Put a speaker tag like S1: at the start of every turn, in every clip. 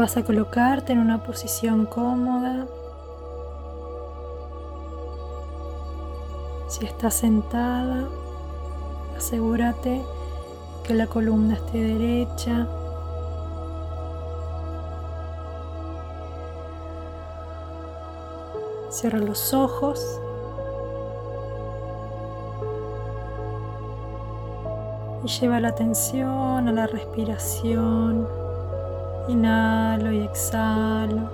S1: Vas a colocarte en una posición cómoda. Si estás sentada, asegúrate que la columna esté derecha. Cierra los ojos. Y lleva la atención a la respiración. Inhalo y exhalo.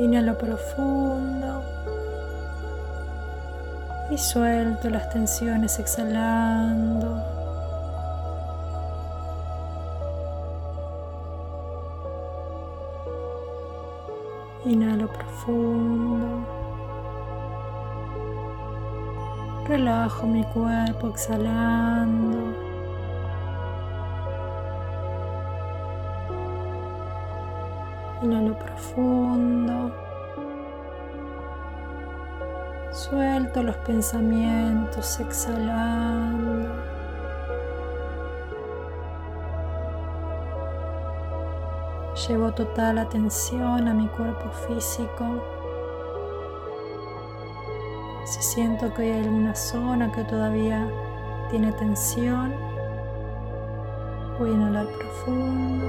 S1: Inhalo profundo y suelto las tensiones exhalando. Inhalo profundo. Relajo mi cuerpo exhalando. Inhalo profundo. Suelto los pensamientos exhalando. Llevo total atención a mi cuerpo físico. Si siento que hay alguna zona que todavía tiene tensión, voy a inhalar profundo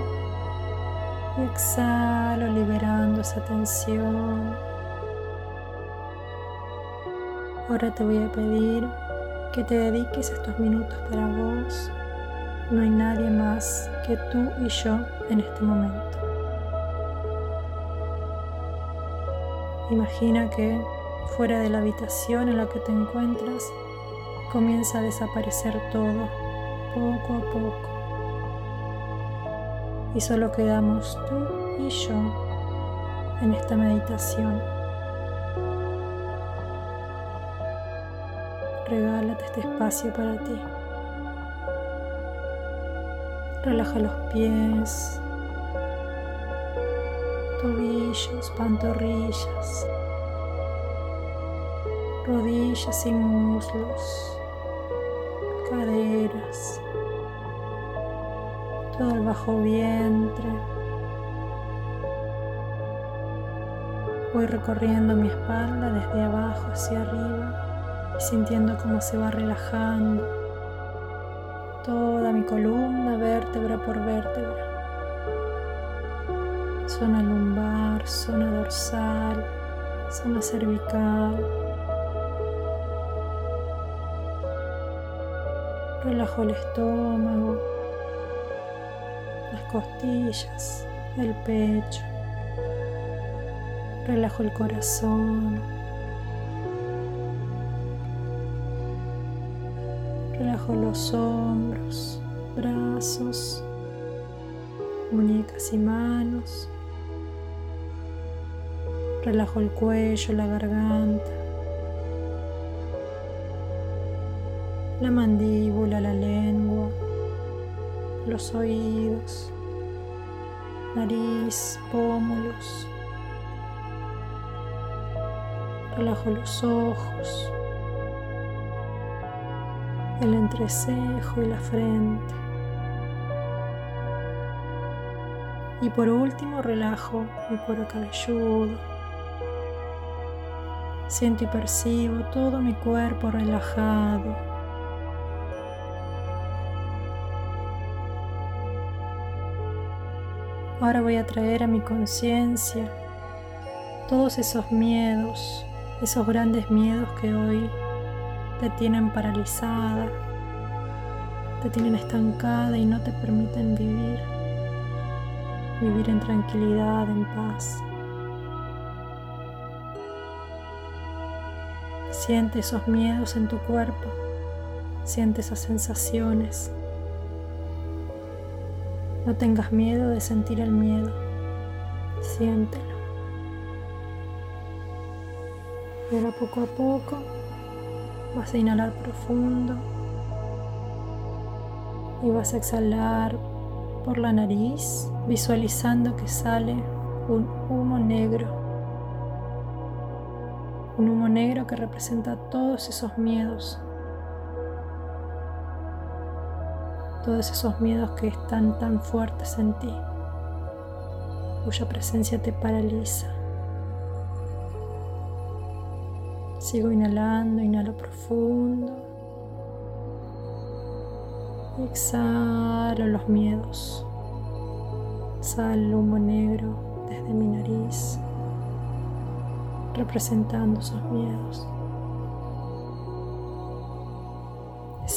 S1: y exhalo liberando esa tensión. Ahora te voy a pedir que te dediques estos minutos para vos. No hay nadie más que tú y yo en este momento. Imagina que fuera de la habitación en la que te encuentras comienza a desaparecer todo, poco a poco. Y solo quedamos tú y yo en esta meditación. Regálate este espacio para ti. Relaja los pies, tobillos, pantorrillas, rodillas y muslos, caderas, todo el bajo vientre. Voy recorriendo mi espalda desde abajo hacia arriba y sintiendo cómo se va relajando toda mi columna, vértebra por vértebra. Zona lumbar, zona dorsal, zona cervical. Relajo el estómago, las costillas, el pecho. Relajo el corazón. Relajo los hombros, brazos, muñecas y manos. Relajo el cuello, la garganta, la mandíbula, la lengua, los oídos, nariz, pómulos. Relajo los ojos, el entrecejo y la frente. Y por último relajo mi cuero cabelludo. Siento y percibo todo mi cuerpo relajado. Ahora voy a traer a mi conciencia todos esos miedos, esos grandes miedos que hoy te tienen paralizada, te tienen estancada y no te permiten vivir, vivir en tranquilidad, en paz. Siente esos miedos en tu cuerpo, siente esas sensaciones. No tengas miedo de sentir el miedo, siéntelo. Y ahora poco a poco vas a inhalar profundo y vas a exhalar por la nariz, visualizando que sale un humo negro. Un humo negro que representa todos esos miedos. Todos esos miedos que están tan fuertes en ti, cuya presencia te paraliza. Sigo inhalando, inhalo profundo. Exhalo los miedos. Sale humo negro desde mi nariz, representando esos miedos.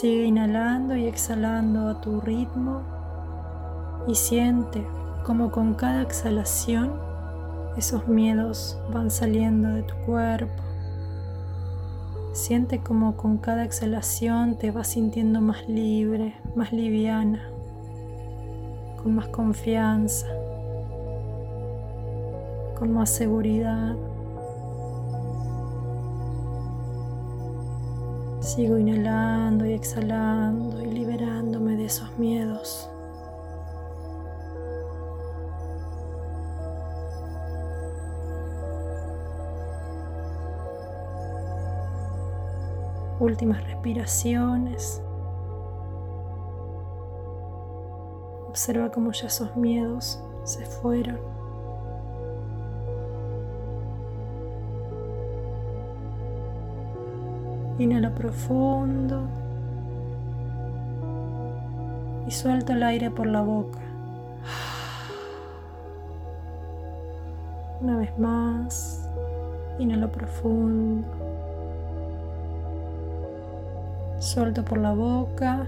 S1: Sigue inhalando y exhalando a tu ritmo y siente como con cada exhalación esos miedos van saliendo de tu cuerpo. Siente como con cada exhalación te vas sintiendo más libre, más liviana, con más confianza, con más seguridad. Sigo inhalando y exhalando y liberándome de esos miedos. Últimas respiraciones. Observa cómo ya esos miedos se fueron. Inhala profundo y suelta el aire por la boca. Una vez más, inhalo profundo. Suelto por la boca.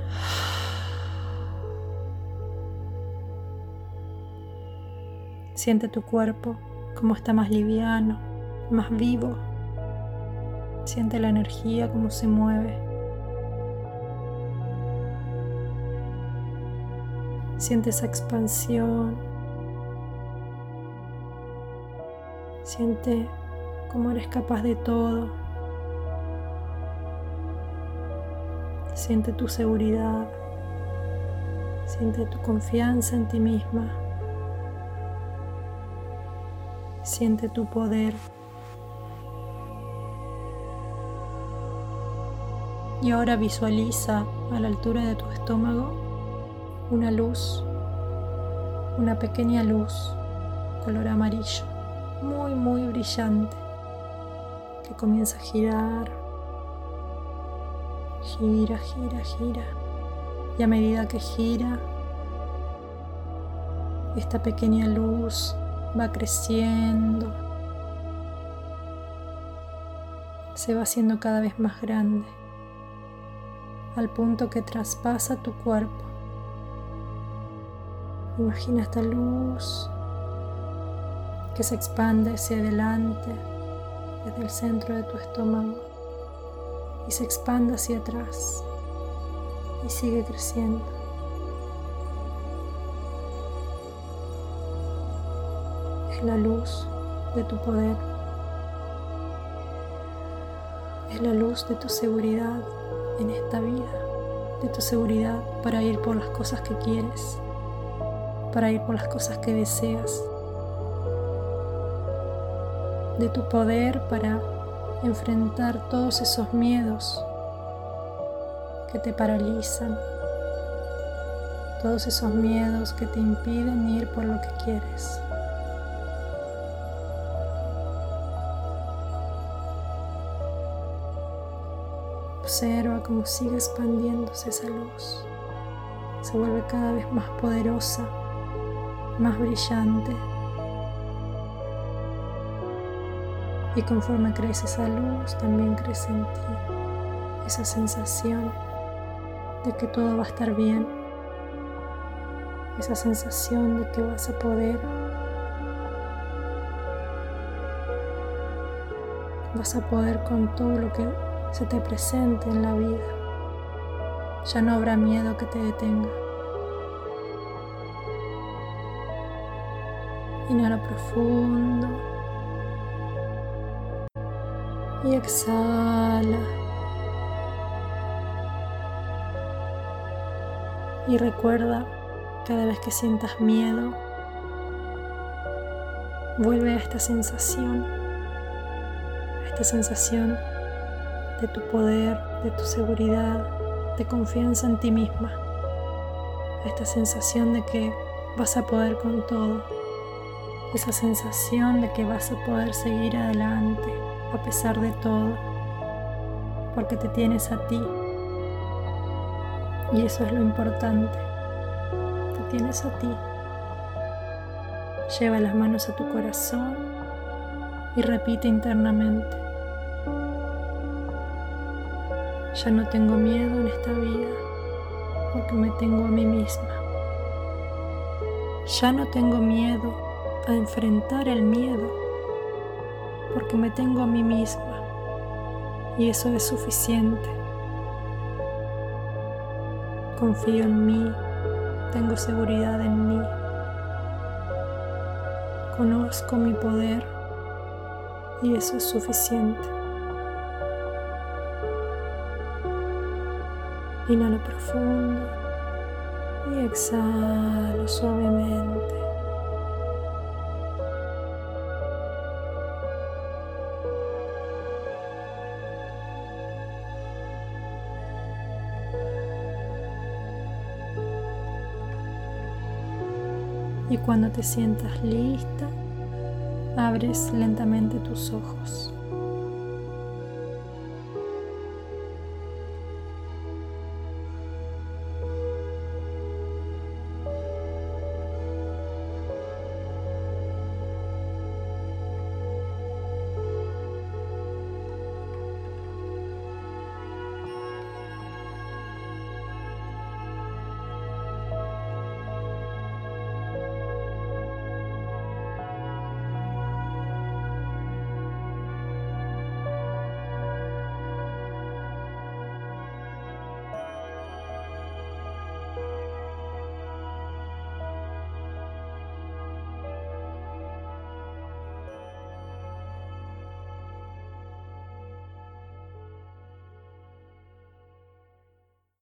S1: Siente tu cuerpo como está más liviano, más vivo. Siente la energía como se mueve. Siente esa expansión. Siente cómo eres capaz de todo. Siente tu seguridad. Siente tu confianza en ti misma. Siente tu poder. Y ahora visualiza a la altura de tu estómago una luz, una pequeña luz color amarillo, muy, muy brillante, que comienza a girar, gira, gira, gira. Y a medida que gira, esta pequeña luz va creciendo, se va haciendo cada vez más grande al punto que traspasa tu cuerpo. Imagina esta luz que se expande hacia adelante desde el centro de tu estómago y se expande hacia atrás y sigue creciendo. Es la luz de tu poder. Es la luz de tu seguridad en esta vida, de tu seguridad para ir por las cosas que quieres, para ir por las cosas que deseas, de tu poder para enfrentar todos esos miedos que te paralizan, todos esos miedos que te impiden ir por lo que quieres. Observa cómo sigue expandiéndose esa luz. Se vuelve cada vez más poderosa, más brillante. Y conforme crece esa luz, también crece en ti esa sensación de que todo va a estar bien. Esa sensación de que vas a poder vas a poder con todo lo que se te presente en la vida. Ya no habrá miedo que te detenga. Inhala profundo. Y exhala. Y recuerda, cada vez que sientas miedo, vuelve a esta sensación, a esta sensación de tu poder, de tu seguridad, de confianza en ti misma. esta sensación de que vas a poder con todo, esa sensación de que vas a poder seguir adelante a pesar de todo, porque te tienes a ti. Y eso es lo importante, te tienes a ti. Lleva las manos a tu corazón y repite internamente. Ya no tengo miedo en esta vida porque me tengo a mí misma. Ya no tengo miedo a enfrentar el miedo porque me tengo a mí misma y eso es suficiente. Confío en mí, tengo seguridad en mí, conozco mi poder y eso es suficiente. Inhalo profundo y exhalo suavemente. Y cuando te sientas lista, abres lentamente tus ojos.